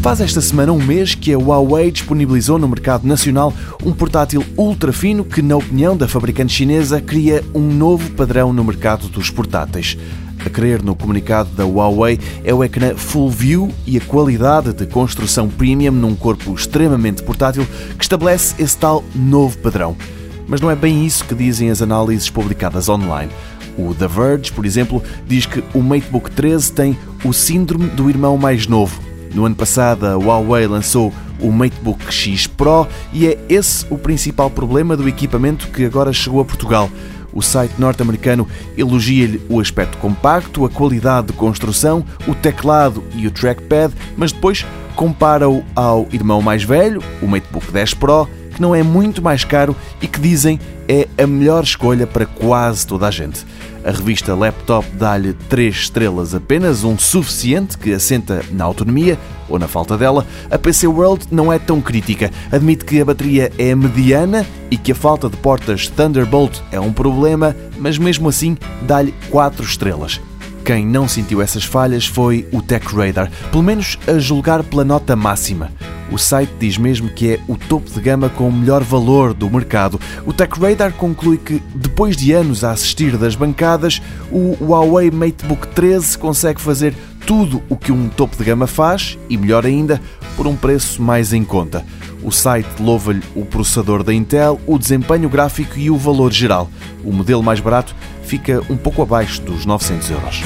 Faz esta semana um mês que a Huawei disponibilizou no mercado nacional um portátil ultra fino que, na opinião da fabricante chinesa, cria um novo padrão no mercado dos portáteis. A crer no comunicado da Huawei é o ecrã Full View e a qualidade de construção premium num corpo extremamente portátil que estabelece esse tal novo padrão. Mas não é bem isso que dizem as análises publicadas online. O The Verge, por exemplo, diz que o MateBook 13 tem o síndrome do irmão mais novo. No ano passado, a Huawei lançou o MateBook X Pro e é esse o principal problema do equipamento que agora chegou a Portugal. O site norte-americano elogia-lhe o aspecto compacto, a qualidade de construção, o teclado e o trackpad, mas depois compara-o ao irmão mais velho, o MateBook 10 Pro, que não é muito mais caro e que dizem é a melhor escolha para quase toda a gente. A revista Laptop dá-lhe 3 estrelas apenas, um suficiente que assenta na autonomia ou na falta dela. A PC World não é tão crítica. Admite que a bateria é mediana e que a falta de portas Thunderbolt é um problema, mas mesmo assim dá-lhe 4 estrelas. Quem não sentiu essas falhas foi o TechRadar, pelo menos a julgar pela nota máxima. O site diz mesmo que é o topo de gama com o melhor valor do mercado. O TechRadar conclui que, depois de anos a assistir das bancadas, o Huawei MateBook 13 consegue fazer tudo o que um topo de gama faz e, melhor ainda, por um preço mais em conta. O site louva-lhe o processador da Intel, o desempenho gráfico e o valor geral. O modelo mais barato fica um pouco abaixo dos 900 euros.